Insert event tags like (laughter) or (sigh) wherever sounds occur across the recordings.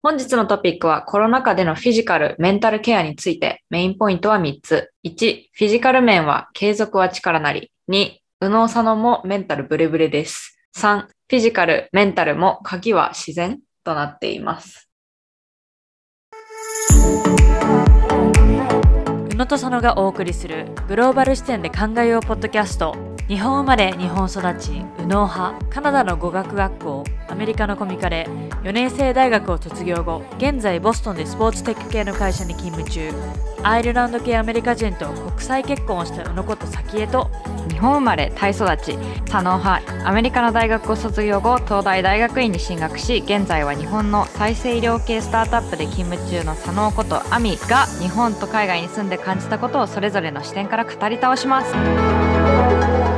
本日のトピックはコロナ禍でのフィジカル、メンタルケアについてメインポイントは3つ。1、フィジカル面は継続は力なり。2、右脳左脳もメンタルブレブレです。3、フィジカル、メンタルも鍵は自然となっています。宇野と佐野がお送りするグローバル視点で考えようポッドキャスト日本生まれ日本育ち右脳派カナダの語学学校アメリカのコミカレ4年生大学を卒業後現在ボストンでスポーツテック系の会社に勤務中アイルランド系アメリカ人と国際結婚をした宇野こと早紀江と日本生まれ、タイ育ち、左脳派、アメリカの大学を卒業後、東大大学院に進学し、現在は日本の再生医療系スタートアップで勤務中の左脳ことアミが、日本と海外に住んで感じたことをそれぞれの視点から語り倒します。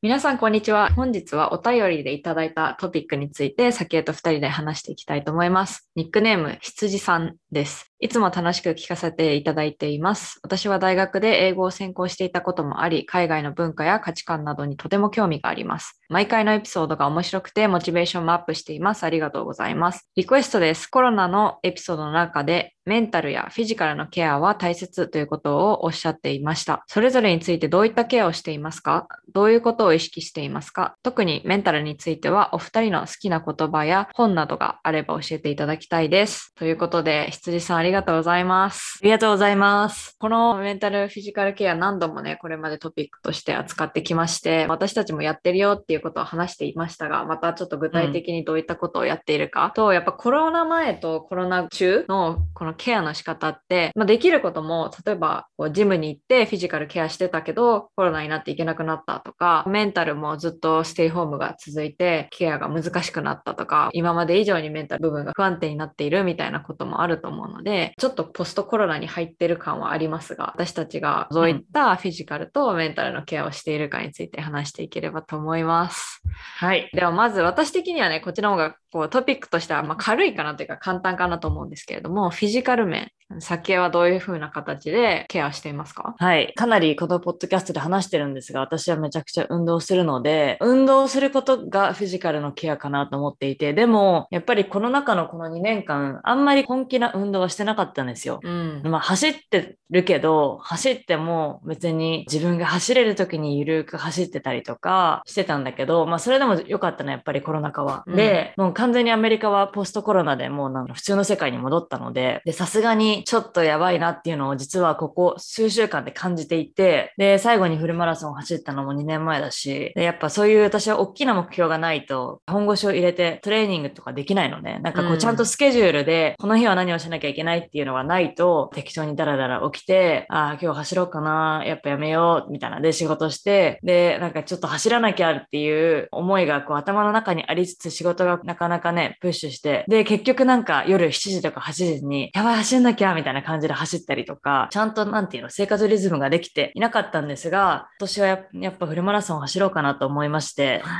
皆さん、こんにちは。本日はお便りでいただいたトピックについて、先へと二人で話していきたいと思います。ニックネーム、羊さんです。いつも楽しく聞かせていただいています。私は大学で英語を専攻していたこともあり、海外の文化や価値観などにとても興味があります。毎回のエピソードが面白くて、モチベーションもアップしています。ありがとうございます。リクエストです。コロナのエピソードの中で、メンタルやフィジカルのケアは大切ということをおっしゃっていました。それぞれについてどういったケアをしていますか？どういうことを意識していますか？特にメンタルについては、お二人の好きな言葉や本などがあれば教えていただきたいです。ということで、羊さんりがとうございます。ありがとうございます。このメンタルフィジカルケア何度もね、これまでトピックとして扱ってきまして、私たちもやってるよっていうことを話していましたが、またちょっと具体的にどういったことをやっているか、と、やっぱコロナ前とコロナ中のこのケアの仕方って、まあ、できることも、例えばこうジムに行ってフィジカルケアしてたけど、コロナになっていけなくなったとか、メンタルもずっとステイホームが続いて、ケアが難しくなったとか、今まで以上にメンタル部分が不安定になっているみたいなこともあると思うので、ちょっとポストコロナに入ってる感はありますが、私たちがどういったフィジカルとメンタルのケアをしているかについて話していければと思います。はいではまず私的にはね、こっちの方がこうトピックとしてはまあ軽いかなというか簡単かなと思うんですけれども、フィジカル面、酒はどういう風な形でケアしていますか？はい。かなりこのポッドキャストで話してるんですが、私はめちゃくちゃ運動するので、運動することがフィジカルのケアかなと思っていて、でも、やっぱりこの中のこの2年間、あんまり本気な運動はしてなかったんですよ。うん。まあ、走ってるけど、走っても別に自分が走れる時にゆるく走ってたりとかしてたんだけど、まあ、それでも良かったのはやっぱりコロナ禍は。うんで、もう完全にアメリカはポストコロナでもうなんか普通の世界に戻ったので、で、さすがにちょっとやばいなっていうのを実はここ数週間で感じていて、で、最後にフルマラソンを走ったのも2年前だし、で、やっぱそういう私は大きな目標がないと、本腰を入れてトレーニングとかできないのね。なんかこううんちゃんとスケジュールで、この日は何をしなきゃいけないっていうのがないと、適当にダラダラ起きて、ああ、今日走ろうかな、やっぱやめよう、みたいなで仕事して、で、なんかちょっと走らなきゃっていう思いがこう頭の中にありつつ仕事がなかなかね、プッシュして、で、結局なんか夜7時とか8時に、やばい走んなきゃ、みたいな感じで走ったりとか、ちゃんとなんていうの、生活リズムができていなかったんですが、今年はややっぱフルマラソンを走ろうかなと思いまして、(laughs)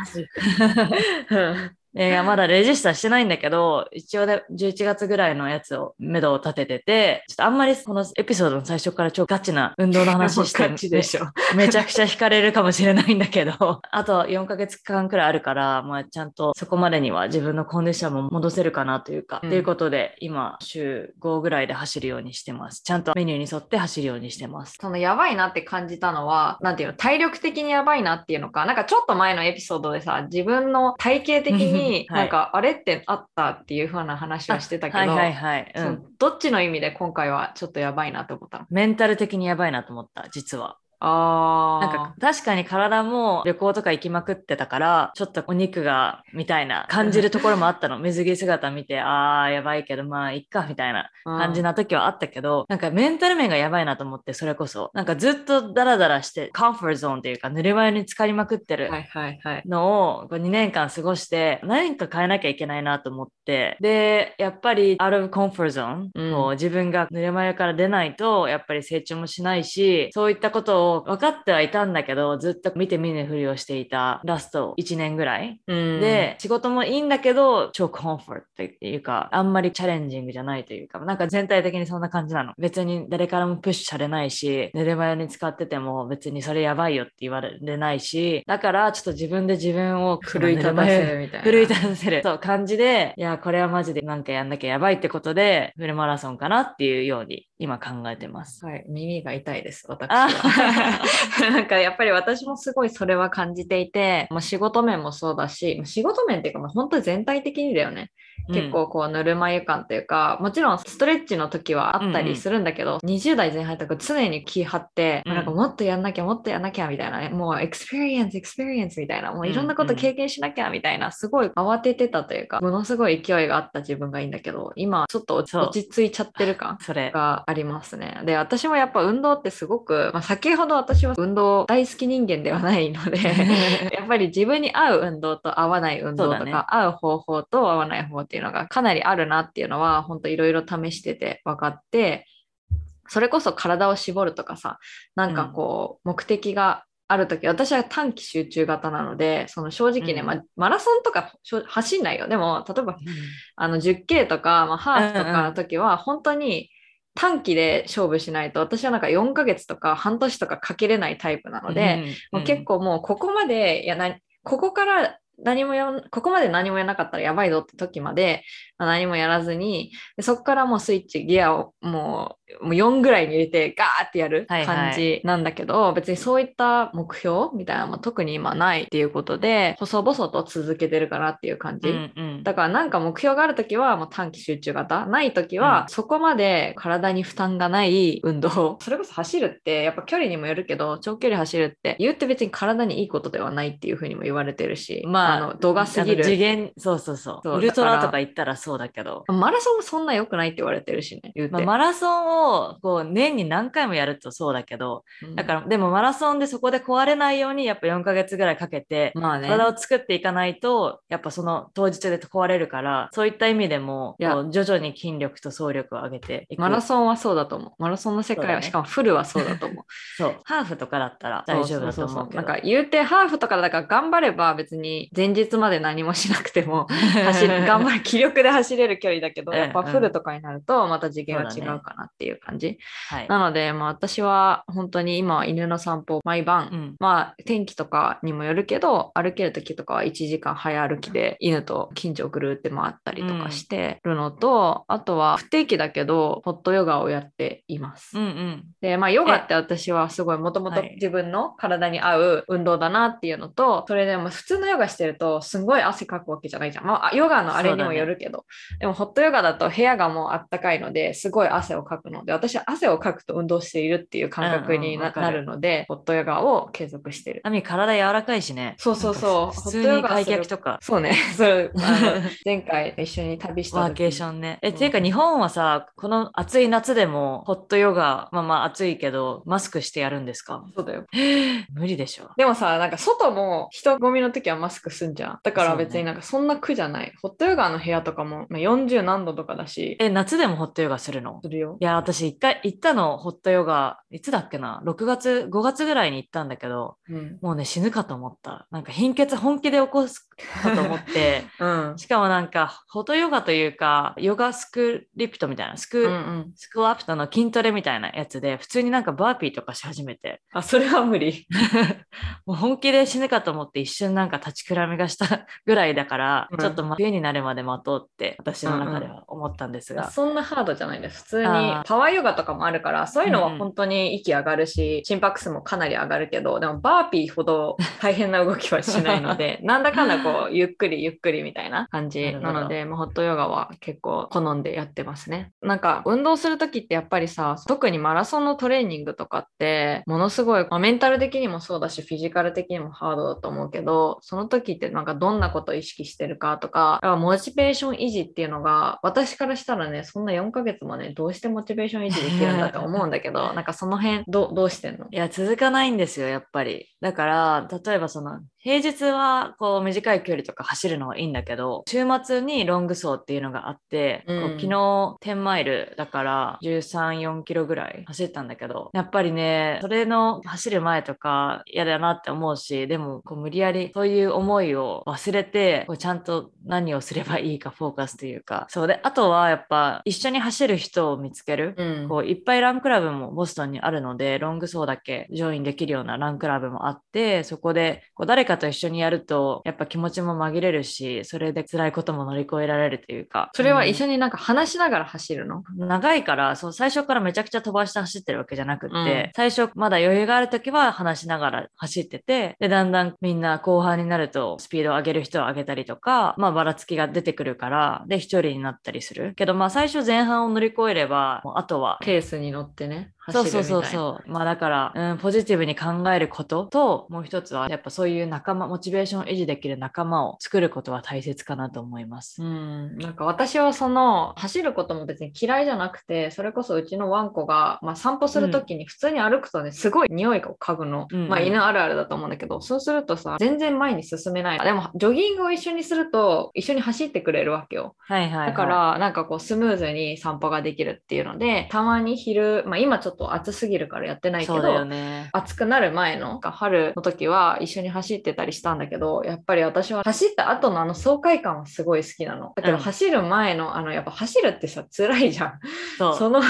いや、まだレジスターしてないんだけど、一応で11月ぐらいのやつを、目処を立ててて、ちょっとあんまりこのエピソードの最初から超ガチな運動の話して、(laughs) でしょ。めちゃくちゃ惹かれるかもしれないんだけど、あと4ヶ月間くらいあるから、まあちゃんとそこまでには自分のコンディションも戻せるかなというか、うんということで、今週5ぐらいで走るようにしてます。ちゃんとメニューに沿って走るようにしてます。そのやばいなって感じたのは、なんていうの、体力的にやばいなっていうのか、なんかちょっと前のエピソードでさ、自分の体型的にはいなんか、あれってあったっていう風な話をしてたけど、はいはいはい。うん。どっちの意味で今回はちょっとやばいなって思ったの？メンタル的にやばいなと思った、実は。あなんか確かに体も旅行とか行きまくってたから、ちょっとお肉がみたいな感じるところもあったの。(laughs) 水着姿見て、あーやばいけどまあいっかみたいな感じな時はあったけど、なんかメンタル面がやばいなと思って、それこそ。なんかずっとダラダラして、カンフォートゾーンっていうか、ぬるま湯に浸かりまくってるはいはいはい。のを2年間過ごして、何か変えなきゃいけないなと思って、で、やっぱり out of comfort zone、うんこう自分がぬるま湯から出ないと、やっぱり成長もしないし、そういったことを分かってはいたんだけど、ずっと見て見ぬふりをしていたラスト1年ぐらい。うん、で、仕事もいいんだけど、超コンフォートっていうか、あんまりチャレンジングじゃないというか、なんか全体的にそんな感じなの。別に誰からもプッシュされないし、寝る前に使ってても別にそれやばいよって言われないし、だからちょっと自分で自分を奮い立たせるみたいな。奮い立たせる。そう、感じで、いや、これはマジでなんかやんなきゃやばいってことで、フルマラソンかなっていうように今考えてます。はい、耳が痛いです、私あは。(laughs) なんかやっぱり私もすごいそれは感じていて、まあ、仕事面もそうだし、まあ仕事面っていうか、まあ、本当に全体的にだよね。結構こうぬるま湯感というか、もちろんストレッチの時はあったりするんだけど、20代前半とか常に気張って、うんなんかもっとやんなきゃもっとやんなきゃみたいなね、もう experience experience みたいな、もういろんなこと経験しなきゃみたいな、すごい慌ててたというか、ものすごい勢いがあった自分がいいんだけど、今ちょっと落ち着いちゃってる感それ。がありますね。で、私もやっぱ運動ってすごく、まあ、先ほど私は運動大好き人間ではないので、(laughs) やっぱり自分に合う運動と合わない運動とか、ね。合う方法と合わない方法っていうのがかなりあるなっていうのは、本当いろいろ試してて分かって、それこそ体を絞るとかさ、なんかこう、目的があるとき、私は短期集中型なので、その正直ね、うん。まあ、マラソンとか走んないよ。でも、例えばあの 10K とか、まあ、ハーフとかの時は本当に短期で勝負しないと私はなんか4ヶ月とか半年とかかけれないタイプなので、もう結構もうここまでやなここから何もやんここまで何もやらなかったらやばいぞって時まで、まあ何もやらずにでそこからもうスイッチギアをもうもう4ぐらいに入れてガーってやるはいはい感じなんだけど、別にそういった目標みたいなのも特に今ないっていうことで細々と続けてるかなっていう感じ。うんうんだからなんか目標があるときはもう短期集中型、ないときはそこまで体に負担がない運動。(laughs) それこそ走るってやっぱ距離にもよるけど、長距離走るって言って別に体にいいことではないっていうふうにも言われてるし、まあ、あの度が過ぎあの次る。元、そうそうそう。そうウルトラとか言ったらそうだけど。マラソンもそんな良くないって言われてるしね、言うて。まあ、マラソンをこう年に何回もやるとそうだけど、うん。だからでもマラソンでそこで壊れないようにやっぱ4ヶ月ぐらいかけてまあね。体を作っていかないとやっぱその当日で壊れるからそういった意味でも徐々に筋力と走力を上げていく。マラソンはそうだと思う。マラソンの世界は、ね。しかもフルはそうだと思う。(laughs) そう。ハーフとかだったら大丈夫だと思うけど。なんか言うてハーフとかだから頑張れば別に前日まで何もしなくても (laughs) 走る頑張る気力で走れる距離だけど、(laughs) うん。やっぱフルとかになるとまた次元は違うかなっていう感じ。はい。なので、まあ、私は本当に今は犬の散歩毎晩、うん。まあ天気とかにもよるけど歩ける時とかは1時間早歩きで犬と近所をぐるって回ったりとかしてるのと、あとは不定期だけどホットヨガをやっています。うんうん。で、まあ、ヨガって私はすごいもともとはい。自分の体に合う運動だなっていうのと、それでも普通のヨガしてるとすんごい汗かくわけじゃないじゃん。まあ、ヨガのあれにもよるけど、でもホットヨガだと部屋がもうあったかいのですごい汗をかくので、私は汗をかくと運動しているっていう感覚にな,、るので、ホットヨガを継続してる。アミ体柔らかいしねそうそうそう普通に開脚とかそうね。そう (laughs) 前回一緒に旅した時ワーケーションね。え、うんっていうか日本はさ、この暑い夏でもホットヨガ、まあまあ暑いけど、マスクしてやるんですか？そうだよ。無理でしょ。でもさ、なんか外も人混みの時はマスクすんじゃん。だから別になんかそんな苦じゃない。ホットヨガの部屋とかもまあ40何度とかだし、え、夏でもホットヨガするの？するよい。や、私一回行ったの、ホットヨガ、いつだっけな ?6 月、5月ぐらいに行ったんだけど、うん。もうね、死ぬかと思った。なんか貧血本気で起こすかと思って、(laughs) うん。しかもなんか、ホットヨガというか、ヨガスクリプトみたいな、スク、うんうん、スクワプトの筋トレみたいなやつで、普通になんかバーピーとかし始めて、あ、それは無理。(laughs) もう本気で死ぬかと思って一瞬なんか立ちくらみがしたぐらいだから、うんちょっと冬になるまで待とうって私の中では思ったんですが、そんなハードじゃないです。普通にあーパワーヨガとかもあるから、そういうのうんうんは本当に息上がるし、心拍数もかなり上がるけど、でもバーピーほど大変な動きはしないので、(laughs) なんだかんだこう、ゆっくりゆっくりみたいな感じなので、まあ、ホットヨガは結構好んでやってますね。なんか運動するときってやっぱりさ、特にマラソンのトレーニングとかって、ものすごい、まあメンタル的にもそうだし、フィジカル的にもハードだと思うけど、その時ってなんかどんなことを意識してるかとか、モチベーション維持っていうのが、私からしたらね、そんな4ヶ月もね、どうしてモチベーション維持できるんだと思うんだけど、なんかその辺どうどうしてんの？いや続かないんですよやっぱり。だから例えばその平日はこう短い距離とか走るのはいいんだけど、週末にロング走っていうのがあって、うん。こう昨日10マイルだから13、4キロぐらい走ったんだけど、やっぱりね、それの走る前とか嫌だなって思うし、でもこう無理やりそういう思いを忘れて、こうちゃんと何をすればいいかフォーカスというか、そうで、あとはやっぱ一緒に走る人を見つける。うん。こういっぱいランクラブもボストンにあるので、ロング走だけジョインできるようなランクラブもあって、そこでこう誰かと一緒にやると、やっぱ気持ちも紛れるし、それで辛いことも乗り越えられるというか。それは一緒に、になんか話しながら走るの？長いから、そう、最初からめちゃくちゃ飛ばして走ってるわけじゃなくって、うん最初まだ余裕がある時は話しながら走ってて、で、だんだんみんな後半になるとスピードを上げる人は上げたりとか、まあばらつきが出てくるから、で、一人になったりする。けどまあ最初前半を乗り越えれば、もうあとはケースに乗ってねそうそうそううそう。まあだから、うん、ポジティブに考えることと、もう一つはやっぱそういう仲間、モチベーションを維持できる仲間を作ることは大切かなと思います。うん、なんか私はその走ることも別に嫌いじゃなくてそれこそうちのワンコが、まあ、散歩する時に普通に歩くとねすごい匂いを嗅ぐの、うんうんまあ犬あるあるだと思うんだけどそうするとさ全然前に進めないでもジョギングを一緒にすると一緒に走ってくれるわけよはいはい、はい。だか、らなんかこうスムーズに散歩ができるっていうのでたまに昼、まあ、今ちょっと暑すぎるからやってないけどね。暑くなる前の春の時は一緒に走ってたりしたんだけどやっぱり私は走った後のあの爽快感はすごい好きなの。だけどうん。走る前のあのやっぱ走るってさ辛いじゃん。その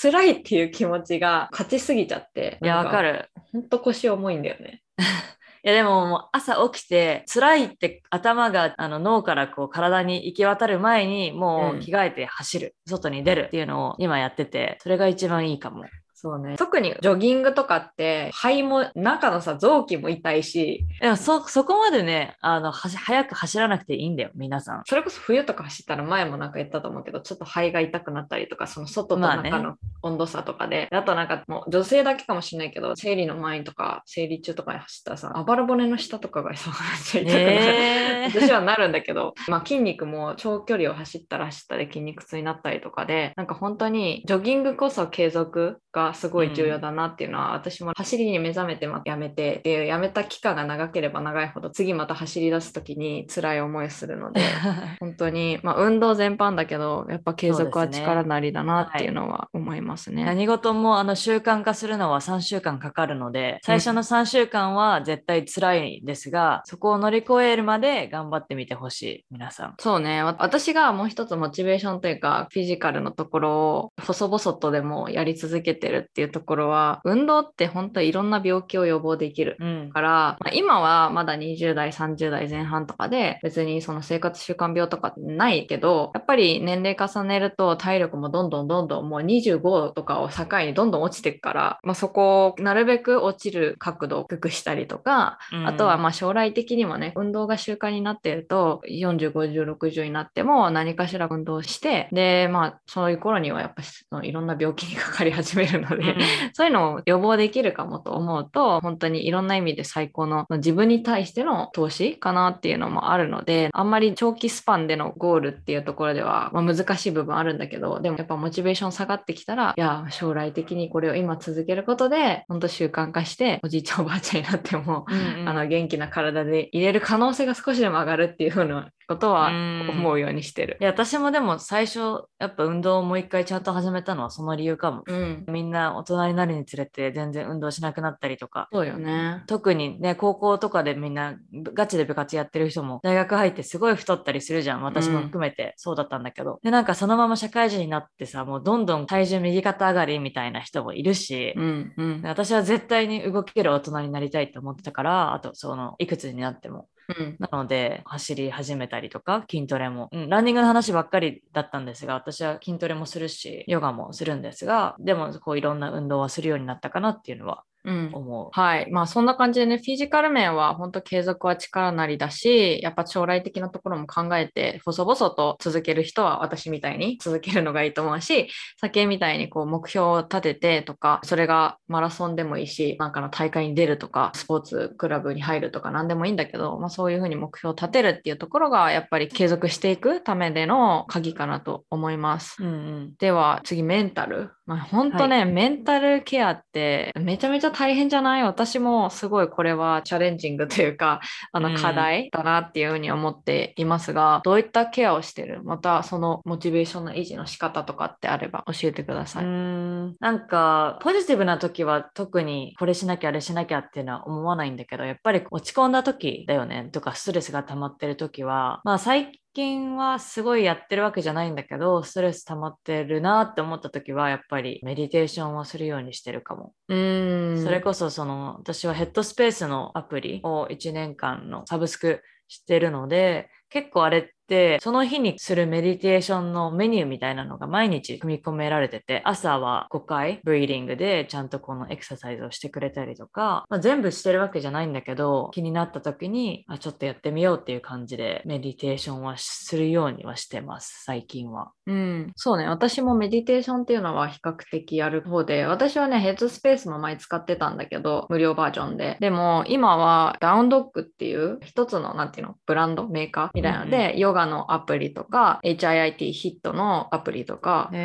辛いっていう気持ちが勝ちすぎちゃっていや、わかる。ほんと腰重いんだよね。(laughs) いやでももう朝起きて辛いって頭があの脳からこう体に行き渡る前にもう着替えて走る、外に出るっていうのを今やっててそれが一番いいかも。そうね。特にジョギングとかって肺も中のさ臓器も痛いし。でもそそこまでねあのはし早く走らなくていいんだよ皆さん。それこそ冬とか走ったら前もなんか言ったと思うけどちょっと肺が痛くなったりとかその外とまあね。中の温度差とかで、あとなんかもう女性だけかもしれないけど生理の前とか生理中とかに走ったらさあばら骨の下とかが痛くなる、ねえ (laughs) 私はなるんだけど、まあ、筋肉も長距離を走ったら走ったで筋肉痛になったりとかでなんか本当にジョギングこそ継続がすごい重要だなっていうのは、私も走りに目覚めてまやめてでやめた期間が長ければ長いほど次また走り出す時に辛い思いをするので (laughs) 本当に、まあ、運動全般だけどやっぱ継続は力なりだなっていうのは思いますね。何事もあの習慣化するのは3週間かかるので最初の3週間は絶対辛いですが、そこを乗り越えるまで頑張ってみてほしい皆さん。そうね。わ私がもう一つモチベーションというかフィジカルのところを細々とでもやり続けてるっていうところは運動って本当いろんな病気を予防できる。うんから、まあ、今はまだ20代30代前半とかで別にその生活習慣病とかないけどやっぱり年齢重ねると体力もどんどんどんどんもう25とかを境にどんどん落ちていくから、まあ、そこをなるべく落ちる角度を低くしたりとかあとはまあ将来的にもね、運動が習慣になっていると、40、50、60になっても何かしら運動して、で、まあそういう頃にはやっぱそのいろんな病気にかかり始めるので、うん。(laughs) そういうのを予防できるかもと思うと、本当にいろんな意味で最高の自分に対しての投資かなっていうのもあるので、あんまり長期スパンでのゴールっていうところでは、まあ、難しい部分あるんだけど、でもやっぱモチベーション下がってきたら、いや、将来的にこれを今続けることで、本当習慣化して、おじいちゃんおばあちゃんになっても、うんうん。あの元気な体で入れる可能性が少しでも上がるっていうふうなことはうん思うようにしてるい。や私もでも最初やっぱ運動をもう一回ちゃんと始めたのはその理由かも。うん、みんな大人になるにつれて全然運動しなくなったりとか。そうよね。特にね高校とかでみんなガチで部活やってる人も大学入ってすごい太ったりするじゃん私も含めてそうだったんだけど、でなんかそのまま社会人になってさもうどんどん体重右肩上がりみたいな人もいるし、うんうんで私は絶対に動ける大人になりたいと思ってたからあとそのいくつになってもうん。なので走り始めたりとか筋トレも、うん、ランニングの話ばっかりだったんですが私は筋トレもするしヨガもするんですがでもこういろんな運動はするようになったかなっていうのはうん思う。はい。まあそんな感じでね、フィジカル面は本当継続は力なりだし、やっぱ将来的なところも考えて、細々と続ける人は私みたいに続けるのがいいと思うし、先みたいにこう目標を立ててとか、それがマラソンでもいいし、なんかの大会に出るとか、スポーツクラブに入るとか何でもいいんだけど、まあそういうふうに目標を立てるっていうところが、やっぱり継続していくためでの鍵かなと思います。うんうんでは次メンタルまあ、本当ね、メンタルケアってめちゃめちゃ大変じゃない？私もすごいこれはチャレンジングというか、(laughs) あの課題だなっていうふうに思っていますが、うん、どういったケアをしてる？またそのモチベーションの維持の仕方とかってあれば教えてください。うん。なんかポジティブな時は特にこれしなきゃあれしなきゃっていうのは思わないんだけど、やっぱり落ち込んだ時だよね。とかストレスが溜まってる時は、まあ最近はすごいやってるわけじゃないんだけど、ストレス溜まってるなって思った時は、やっぱりメディテーションをするようにしてるかも。うんそれこそ、その、私はヘッドスペースのアプリを1年間のサブスクしてるので、結構あれってその日にするメディテーションのメニューみたいなのが毎日組み込められてて朝は5回ブリーディングでちゃんとこのエクササイズをしてくれたりとか、まあ、全部してるわけじゃないんだけど気になった時にあちょっとやってみようっていう感じでメディテーションはするようにはしてます最近は。うん、そうね。私もメディテーションっていうのは比較的やる方で私はねヘッドスペースも前使ってたんだけど無料バージョンで。でも今はダウンドッグっていう一つのなんていうのブランドメーカーみたいなので、うんうん、ヨガのアプリとか HIIT ヒットのアプリとかで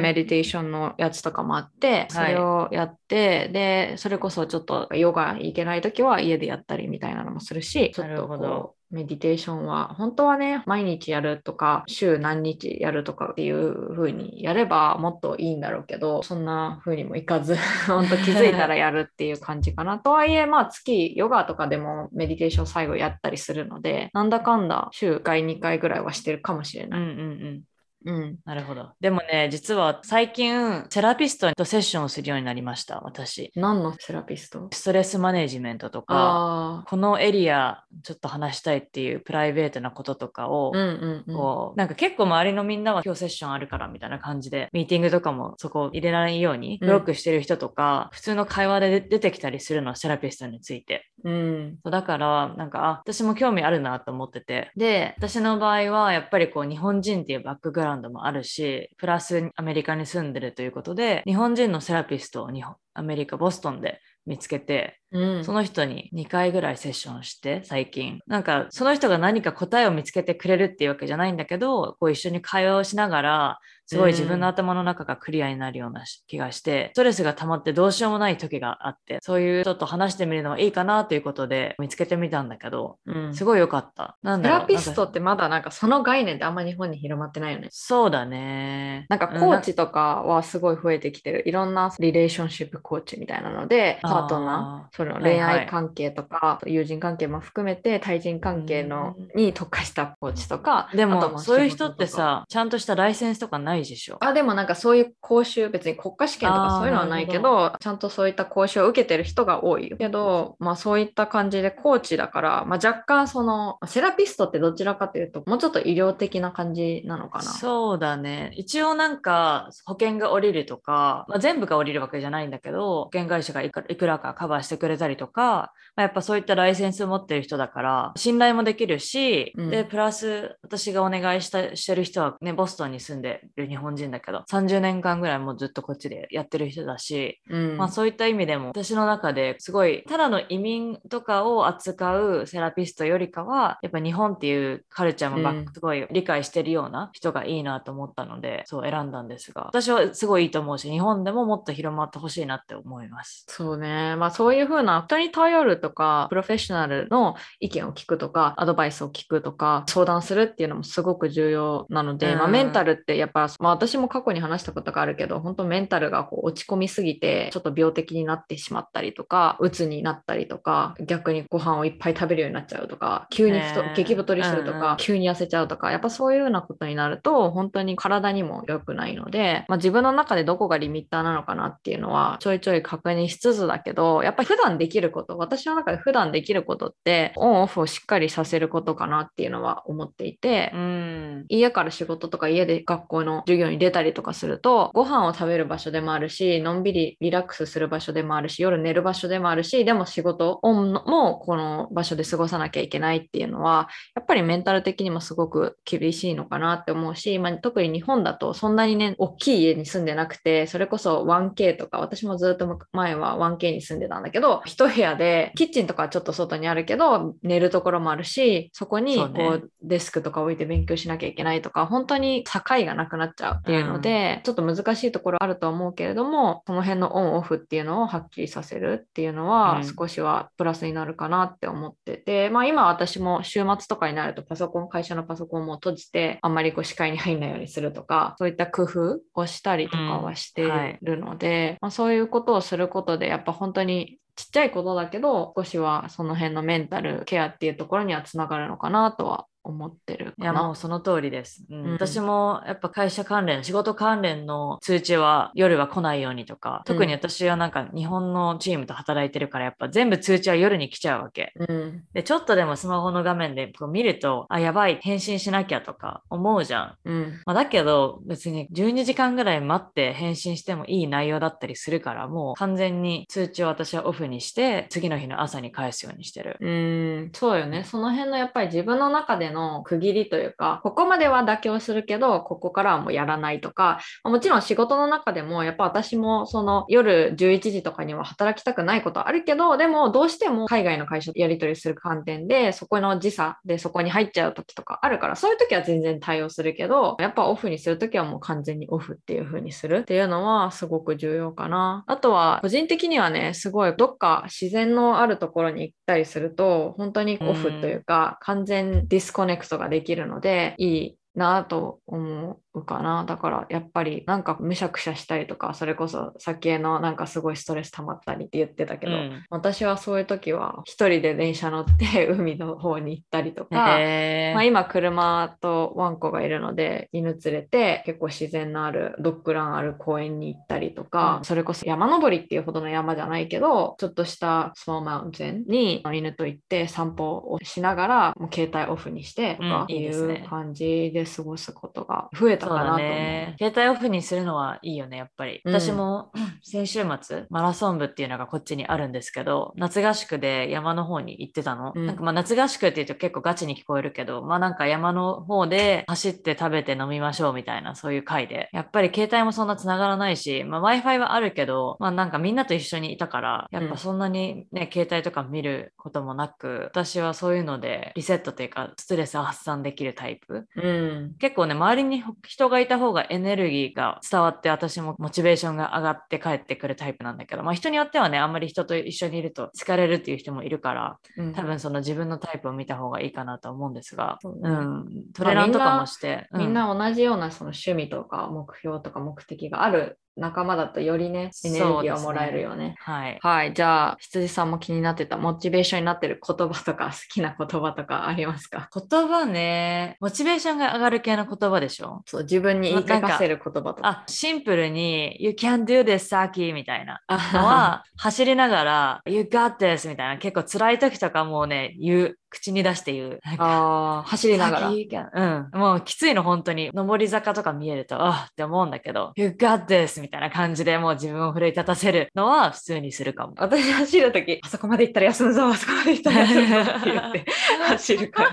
メディテーションのやつとかもあってそれをやって、はい、でそれこそちょっとヨガ行けない時は家でやったりみたいなのもするしちょっとこうメディテーションは本当はね毎日やるとか週何日やるとかっていう風にやればもっといいんだろうけどそんな風にもいかず (laughs) 本当気づいたらやるっていう感じかなとはいえまあ月ヨガとかでもメディテーション最後やったりするのでなんだかんだ週1回2回ぐらいはしてるかもしれない。うんうんうんうん、なるほど。でもね、実は最近、セラピストとセッションをするようになりました、私。何のセラピスト？ストレスマネジメントとか、このエリアちょっと話したいっていうプライベートなこととかを、うんうんうん、こうなんか結構周りのみんなは今日セッションあるからみたいな感じで、ミーティングとかもそこ入れないようにブロックしてる人とか、うん、普通の会話で出てきたりするの、セラピストについて。うん、だから、なんか、あ、私も興味あるなと思ってて。で、私の場合はやっぱりこう日本人っていうバックグラウンドもあるし、プラスアメリカに住んでるということで、日本人のセラピストを日本アメリカ、ボストンで見つけて、うん、その人に2回ぐらいセッションして最近。なんかその人が何か答えを見つけてくれるっていうわけじゃないんだけどこう一緒に会話をしながらすごい自分の頭の中がクリアになるような気がして、ストレスが溜まってどうしようもない時があってそういう人と話してみるのはいいかなということで見つけてみたんだけど、うん、すごい良かった。なんセラピストってまだなんかその概念ってあんま日本に広まってないよね。そうだね。なんかコーチとかはすごい増えてきてる、いろんなリレーションシップコーチみたいなのでパートナーその恋愛関係とか、はいはい、友人関係も含めて対人関係のに特化したコーチとかでもそういう人ってさちゃんとしたライセンスとかないでしょ？あでもなんかそういう講習別に国家試験とかそういうのはないけどちゃんとそういった講習を受けてる人が多いけど、まあ、そういった感じでコーチだから、まあ、若干そのセラピストってどちらかというともうちょっと医療的な感じなのかな。そうだね。一応なんか保険が下りるとか、まあ、全部が下りるわけじゃないんだけど保険会社がいくらかカバーしてくれたりとか、まあ、やっぱそういったライセンスを持ってる人だから信頼もできるし、うん、でプラス私がお願いしたしてる人はねボストンに住んでる日本人だけど30年間ぐらいもうずっとこっちでやってる人だし、うん、まあ、そういった意味でも私の中ですごいただの移民とかを扱うセラピストよりかはやっぱ日本っていうカルチャーもすごい理解してるような人がいいなと思ったので、そう選んだんですが私はすごいいいと思うし日本でももっと広まってほしいなって思います。そうね。まあそういうふうな人に頼るとかプロフェッショナルの意見を聞くとかアドバイスを聞くとか相談するっていうのもすごく重要なので、うん、まあ、メンタルってやっぱ、まあ、私も過去に話したことがあるけど本当メンタルがこう落ち込みすぎてちょっと病的になってしまったりとか鬱になったりとか逆にご飯をいっぱい食べるようになっちゃうとか急に太激太りするとか、うんうん、急に痩せちゃうとかやっぱそういうようなことになると本当に体にも良くないので、まあ、自分の中でどこがリミッターなのかなっていうのはちょいちょい確認しつつだけどやっぱ普段できること私の中で普段できることってオンオフをしっかりさせることかなっていうのは思っていて、うん、家から仕事とか家で学校の授業に出たりとかするとご飯を食べる場所でもあるしのんびりリラックスする場所でもあるし夜寝る場所でもあるしでも仕事もこの場所で過ごさなきゃいけないっていうのはやっぱりメンタル的にもすごく厳しいのかなって思うし、まあ、特に日本だとそんなにね大きい家に住んでなくてそれこそ 1K とか私もずっと前は 1K に住んでたんだけどど、一部屋で、キッチンとかはちょっと外にあるけど、寝るところもあるし、そこにこう、デスクとか置いて勉強しなきゃいけないとか、本当に境がなくなっちゃうっていうので、ちょっと難しいところあると思うけれども、その辺のオンオフっていうのをはっきりさせるっていうのは、うん。少しはプラスになるかなって思ってて、まあ今私も週末とかになるとパソコン、会社のパソコンも閉じて、あんまりこう視界に入んないようにするとか、そういった工夫をしたりとかはしてうん。はい。るので、まあ、そういうことをすることで、やっぱ本当にちっちゃいことだけど、少しはその辺のメンタルケアっていうところにはつながるのかなとは思ってるいや。もうその通りです、うん。うん。私もやっぱ会社関連仕事関連の通知は夜は来ないようにとか特に私はなんか日本のチームと働いてるからやっぱ全部通知は夜に来ちゃうわけ。うん、でちょっとでもスマホの画面でこう見るとあやばい返信しなきゃとか思うじゃん。うん、まあ、だけど別に12時間ぐらい待って返信してもいい内容だったりするからもう完全に通知を私はオフにして次の日の朝に返すようにしてる。うん、そうよね。その辺のやっぱり自分の中での区切りというか、ここまでは妥協するけど、ここからはもうやらないとか、もちろん仕事の中でも、やっぱ私もその夜11時とかには働きたくないことあるけど、でもどうしても海外の会社とやり取りする観点で、そこの時差でそこに入っちゃう時とかあるから、そういう時は全然対応するけど、やっぱオフにする時はもう完全にオフっていう風にするっていうのはすごく重要かな。あとは個人的にはね、すごいどっか自然のあるところに行ったりすると、本当にオフというか、完全 disconnect ができるので、いいなと思うかな。だからやっぱりなんかむしゃくしゃしたりとか、それこそ先へのなんかすごいストレス溜まったりって言ってたけど、うん。私はそういう時は一人で電車乗って海の方に行ったりとか、まあ、今車とワンコがいるので犬連れて結構自然のあるドッグランある公園に行ったりとか、うん。それこそ山登りっていうほどの山じゃないけどちょっとしたスモーマウンテンに犬と行って散歩をしながらもう携帯オフにしてとうん。かいう感じで過ごすことが増えたそうだかなと思う。ね。携帯オフにするのはいいよね、やっぱり。うん私も (clears throat) 先週末、マラソン部っていうのがこっちにあるんですけど、夏合宿で山の方に行ってたの。うんなんかまあ夏合宿って言うと結構ガチに聞こえるけど、まあなんか山の方で走って食べて飲みましょうみたいなそういう回で。やっぱり携帯もそんな繋がらないし、まあ Wi-Fi はあるけど、まあなんかみんなと一緒にいたから、やっぱそんなにね、携帯とか見ることもなく、私はそういうのでリセットというかストレスを発散できるタイプ。うん結構ね周りに人がいた方がエネルギーが伝わって私もモチベーションが上がって帰ってくるタイプなんだけど、まあ、人によってはねあんまり人と一緒にいると疲れるっていう人もいるからうん。多分その自分のタイプを見た方がいいかなと思うんですが、うん、トレランとかもして、みんな同じようなその趣味とか目標とか目的がある仲間だとよりねエネルギーをもらえるよね。はいはい。じゃあ、羊さんも気になってたモチベーションになってる言葉とか好きな言葉とかありますか？言葉ねモチベーションが上がる系の言葉でしょ？そう、自分に言い聞かせる言葉とか。あシンプルに「You can do this, Saki」みたいなあのは (laughs) 走りながら「You got this」みたいな結構辛い時とかもうね言う口に出して言う。なんかあー走りながら。うん。もうきついの本当に上り坂とか見えるとあって思うんだけど「You got this」みたいな感じでもう自分を奮い立たせるのは普通にするかも。私走るとき、あそこまで行ったら休むぞ、あそこまで行ったら休むぞって言って (laughs) 走るか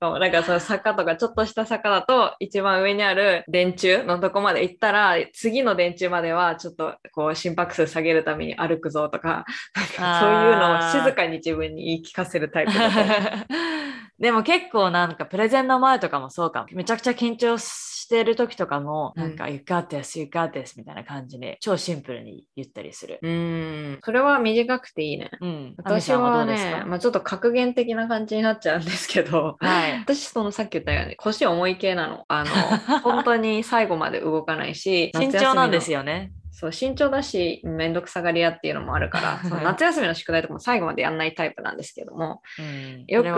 ら。(laughs) なんかその坂とかちょっとした坂だと一番上にある電柱のとこまで行ったら次の電柱まではちょっとこう心拍数下げるために歩くぞとか、なんかそういうのを静かに自分に言い聞かせるタイプだと。(laughs) (laughs) でも結構なんかプレゼンの前とかもそうかも。めちゃくちゃ緊張してる時とかも、うんなんか、You got this, you got this みたいな感じで、超シンプルに言ったりする。うん、それは短くていいね。うん。私はどうですか、ねまあ、ちょっと格言的な感じになっちゃうんですけど、はい。私そのさっき言ったように腰重い系なの。あの (laughs) 本当に最後まで動かないし (laughs) 慎重なんですよ。よね。そう慎重だし面倒くさがり屋っていうのもあるから (laughs) その夏休みの宿題とかも最後までやんないタイプなんですけどもうん。よく。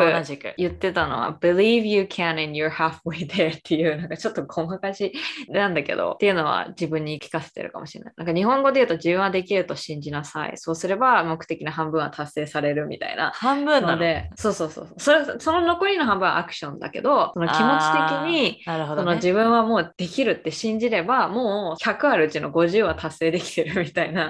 言ってたのは Believe you can and you're halfway there っていうなんかちょっと細かしなんだけどっていうのは自分に聞かせてるかもしれない。なんか日本語で言うと自分はできると信じなさい。そうすれば目的の半分は達成されるみたいな半分なの？ので、そうそうそう。それその残りの半分はアクションだけど、その気持ち的に、ね。その自分はもうできるって信じれば、もう100あるうちの50は達達成できてるみたいな。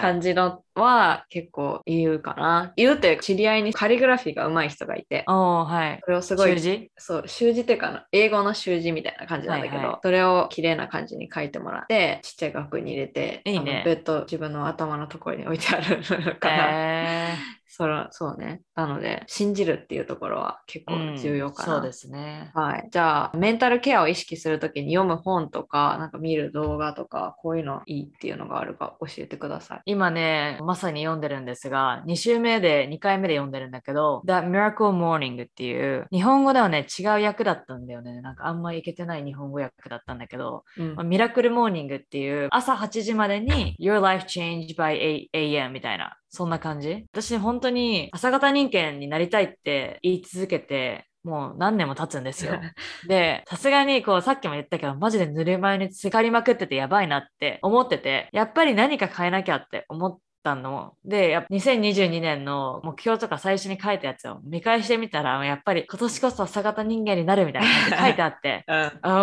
感じのは結構言うかな。言うっていうか知り合いにカリグラフィーが上手い人がいて、はい。それをすごい習字？そう、習字っていうか、英語の習字みたいな感じなんだけど、はいはいそれを綺麗な感じに書いてもらって、ちっちゃい額に入れて、いいねベッド自分の頭のところに置いてあるから、へそらそうね。なので、信じるっていうところは結構ー重要かな。うんそうですね。はい。じゃあ、メンタルケアを意識するときに読む本とか、なんか見る動画とか、こういうのいいっていうのがあるか教えてください。今ね、まさに読んでるんですが、2週目で、2回目で読んでるんだけど、The Miracle Morning っていう、日本語ではね、違う役だったんだよね。なんかあんまいけてない日本語訳だったんだけど、うんまあミラクルモーニングっていう、朝8時までに Your life changed by 8am みたいな、そんな感じ？私本当に朝型人間になりたいって言い続けて、もう何年も経つんですよ。(laughs) で、さすがにこうさっきも言ったけど、マジでぬるま湯に浸かりまくっててやばいなって思ってて、やっぱり何か変えなきゃって思ったの。で、やっぱ2022年の目標とか最初に書いたやつを見返してみたら、やっぱり今年こそ朝型人間になるみたいな感じで (laughs) 書いてあって、うん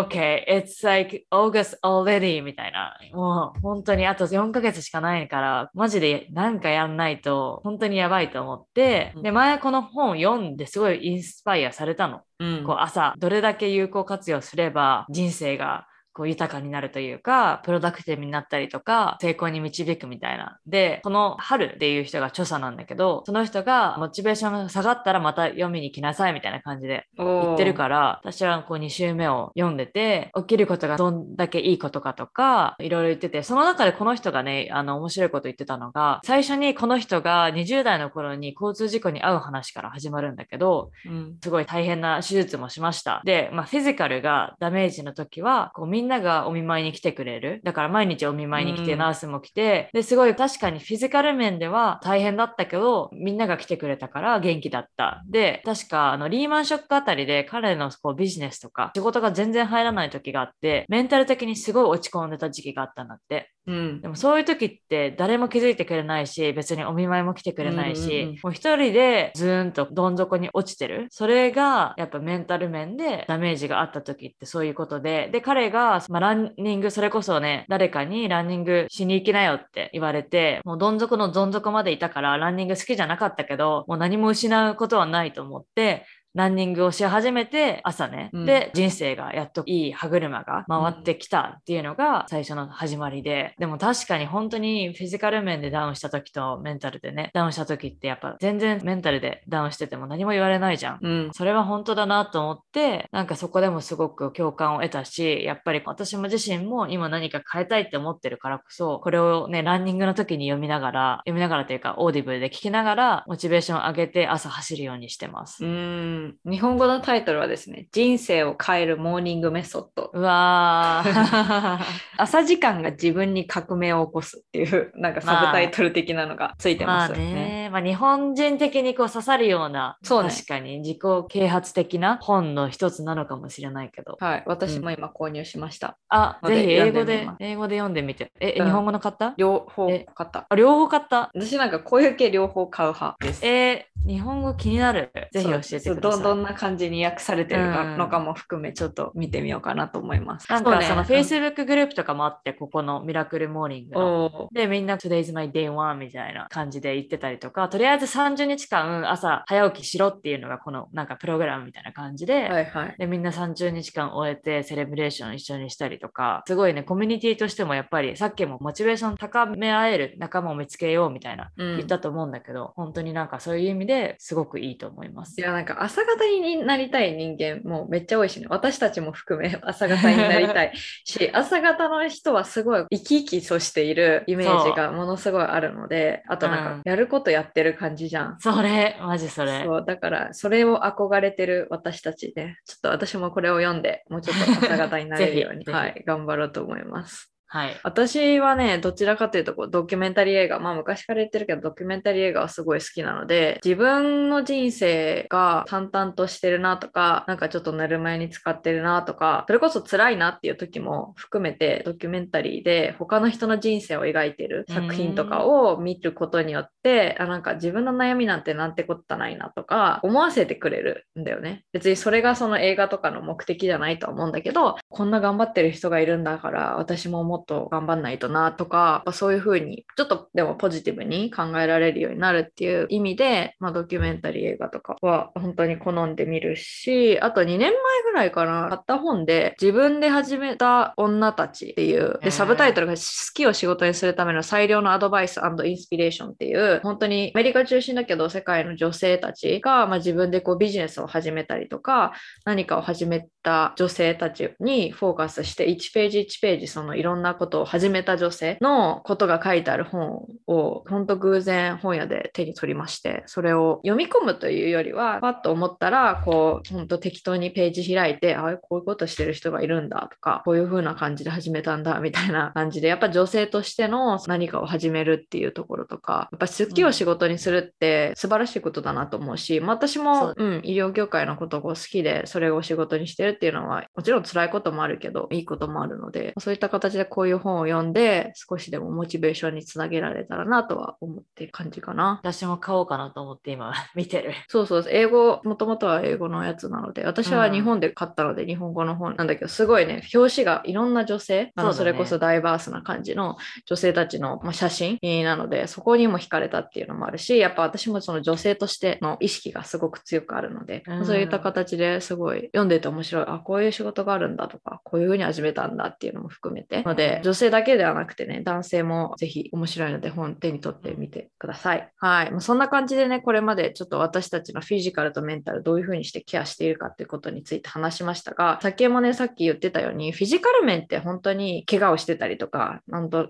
Okay, it's like August already みたいな。もう本当にあと4ヶ月しかないから、マジで何かやんないと本当にやばいと思って、うんで、前この本を読んですごいインスパイアされたの。うんこう朝どれだけ有効活用すれば人生がこう豊かになるというか、プロダクティブになったりとか、成功に導くみたいな。で、この春っていう人が著者なんだけど、その人がモチベーションが下がったらまた読みに来なさいみたいな感じで言ってるから、私はこう2週目を読んでて、起きることがどんだけいいことかとか、いろいろ言ってて、その中でこの人がね、あの、面白いこと言ってたのが、最初にこの人が20代の頃に交通事故に遭う話から始まるんだけど、うんすごい大変な手術もしました。で、まあ、フィジカルがダメージの時は、こうみんながお見舞いに来てくれる。だから毎日お見舞いに来て、うんナースも来て、で、すごい確かにフィジカル面では大変だったけど、みんなが来てくれたから元気だった。で、確かあのリーマンショックあたりで彼のこうビジネスとか仕事が全然入らない時があって、メンタル的にすごい落ち込んでた時期があったんだって。うんでもそういう時って誰も気づいてくれないし、別にお見舞いも来てくれないし、うんうんうんもう一人でずーんとどん底に落ちてる。それがやっぱメンタル面でダメージがあった時ってそういうことで、で、彼が、まあ、ランニング、それこそね、誰かにランニングしに行きなよって言われて、もうどん底のどん底までいたからランニング好きじゃなかったけど、もう何も失うことはないと思って、ランニングをし始めて朝ね、うん。で人生がやっといい歯車が回ってきたっていうのが最初の始まりで、でも確かに本当にフィジカル面でダウンした時とメンタルでね。ダウンした時ってやっぱ全然メンタルでダウンしてても何も言われないじゃん。うん。それは本当だなと思ってなんかそこでもすごく共感を得たしやっぱり私も自身も今何か変えたいって思ってるからこそこれをねランニングの時に読みながら読みながらというか Audible で聞きながらモチベーションを上げて朝走るようにしてます。うん日本語のタイトルはですね、人生を変えるモーニングメソッド。うわー (laughs) 朝時間が自分に革命を起こすっていう、なんかサブタイトル的なのがついてまあますよね。ね、まあ、日本人的にこう刺さるような、そうね確かに自己啓発的な本の一つなのかもしれないけど。はい、私も今購入しました。あ、のでぜひ英語で英語で読んでみて。え、うん日本語の買った両方え買った。あ両方買った？私なんかこういう系両方買う派です。えー日本語気になる。ぜひ教えてください。どどんな感じに訳されてるうん。のかも含めちょっと見てみようかなと思います。なんかその Facebook グループとかもあって、ここのミラクルモーニングの。で、みんな Today's my day one みたいな感じで言ってたりとか、とりあえず30日間朝早起きしろっていうのがこのなんかプログラムみたいな感じで、はいはい。で、みんな30日間終えてセレブレーション一緒にしたりとか、すごいね、コミュニティとしてもやっぱりさっきもモチベーション高め合える仲間を見つけようみたいなうん。言ったと思うんだけど、本当になんかそういう意味ですごくいいと思います。い。やなんか朝方になりたい人間もめっちゃ多いしね私たちも含め (laughs) 朝方になりたい (laughs) し朝方の人はすごい生き生きとしているイメージがものすごいあるのであとなんうんかやることやってる感じじゃん。それ、マジそれ。そうだからそれを憧れてる私たちでちょっと私もこれを読んでもうちょっと朝方になれるように (laughs) はい、頑張ろうと思います。はい。私はね、どちらかというとこうドキュメンタリー映画、まあ昔から言ってるけどドキュメンタリー映画はすごい好きなので、自分の人生が淡々としてるなとか、なんかちょっとぬるま湯に使ってるなとか、それこそ辛いなっていう時も含めてドキュメンタリーで他の人の人生を描いてる作品とかを見ることによって、あなんか自分の悩みなんてなんてことないなとか思わせてくれるんだよね。別にそれがその映画とかの目的じゃないとは思うんだけど、こんな頑張ってる人がいるんだから私ももっと頑張んないとなとかそういうふうにちょっとでもポジティブに考えられるようになるっていう意味で、まあ、ドキュメンタリー映画とかは本当に好んで見るしあと2年前ぐらいかな買った本で自分で始めた女たちっていうでサブタイトルが好きを仕事にするための最良のアドバイスインスピレーションっていう本当にアメリカ中心だけど世界の女性たちが、まあ、自分でこうビジネスを始めたりとか何かを始めた女性たちにフォーカスして1ページ1ページそのいろんなことを始めた女性のことが書いてある本を本当偶然本屋で手に取りましてそれを読み込むというよりはパッと思ったらこう本当適当にページ開いてああこういうことしてる人がいるんだとかこういう風な感じで始めたんだみたいな感じでやっぱ女性としての何かを始めるっていうところとかやっぱ好きを仕事にするって素晴らしいことだなと思うし、まあ、私もう、ん、医療業界のことが好きでそれを仕事にしてるっていうのはもちろん辛いこともあるけどいいこともあるのでそういった形でこういう本を読んで少しでもモチベーションにつなげられたらなとは思ってる感じかな。私も買おうかなと思って今 (laughs) 見てる。そうそう英語もともとは英語のやつなので私は日本で買ったので日本語の本。なんだけどすごいね表紙がいろんな女性あの。それこそダイバースな感じの女性たちの、まあ、写真なのでそこにも惹かれたっていうのもあるしやっぱ私もその女性としての意識がすごく強くあるので、うん、そういった形ですごい読んでて面白い。あこういう仕事があるんだとかこういうふうに始めたんだっていうのも含めてので女性だけではなくてね男性もぜひ面白いので本手に取ってみてください。はい。もうそんな感じでねこれまでちょっと私たちのフィジカルとメンタルどういうふうにしてケアしているかっていうことについて話しましたが先もねさっき言ってたようにフィジカル面って本当に怪我をしてたりとか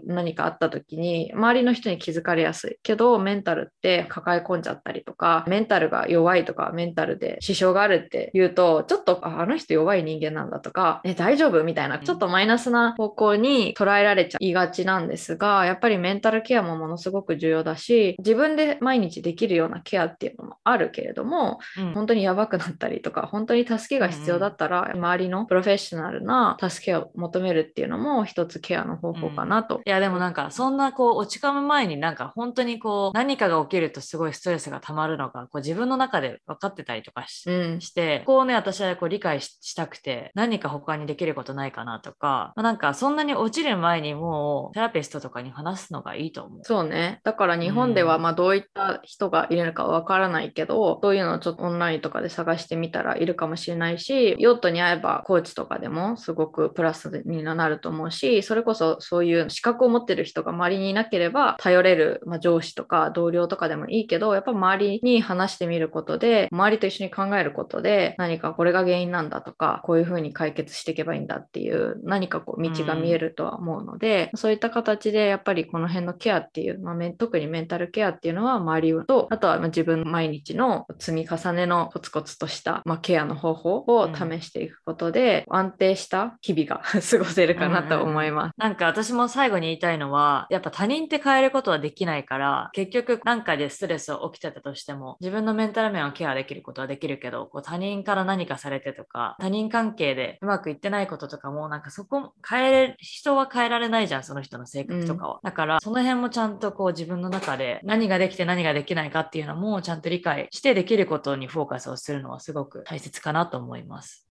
何かあった時に周りの人に気づかれやすいけどメンタルって抱え込んじゃったりとかメンタルが弱いとかメンタルで支障があるって言うとちょっとあの人弱い人間なんだとか、ね、大丈夫みたいなちょっとマイナスな方向に捉えられちゃいがちなんですがやっぱりメンタルケアもものすごく重要だし自分で毎日できるようなケアっていうのもあるけれども、うん、本当にやばくなったりとか本当に助けが必要だったら、周りのプロフェッショナルな助けを求めるっていうのも一つケアの方法かなと。うん、いやでもなんかそんなこう落ち込む前になんか本当にこう何かが起きるとすごいストレスが溜まるのがこう自分の中で分かってたりとかしてこうね私はこう理解したくて何か他にできることないかなとか、まあ、なんかそんなに落ちる前にもうセラピストとかに話すのがいいと思う。そうね。だから日本ではまあどういった人がいるのか分からないけど、うん、そういうのをちょっとオンラインとかで探してみたらいるかもしれないしヨットに会えばコーチとかでもすごくプラスになると思うしそれこそそういう資格を持ってる人が周りにいなければ頼れる、まあ、上司とか同僚とかでもいいけどやっぱ周りに話してみることで周りと一緒に考えることで何かこれが原因なんだとかこういうふうに解決していけばいいんだっていう何かこう道が見えるとは思うので、うん、そういった形でやっぱりこの辺のケアっていう、まあ、特にメンタルケアっていうのは周りとあとは自分毎日の積み重ねのコツコツとした、まあ、ケアの方法を試していくことで、うん、安定した日々が (laughs) 過ごせるかなと思います、うん、なんか私も最後に言いたいのはやっぱ他人って変えることはできないから結局何かでストレスを起きてたとしても自分のメンタル面をケアできることはできるけどこう他人から何かされてとか他人関係でうまくいってないこととかもなんかそこ変えれ人は変えられないじゃんその人の性格とかは、うん、だからその辺もちゃんとこう自分の中で何ができて何ができないかっていうのもちゃんと理解してできることにフォーカスをするのはすごく大切かなと思います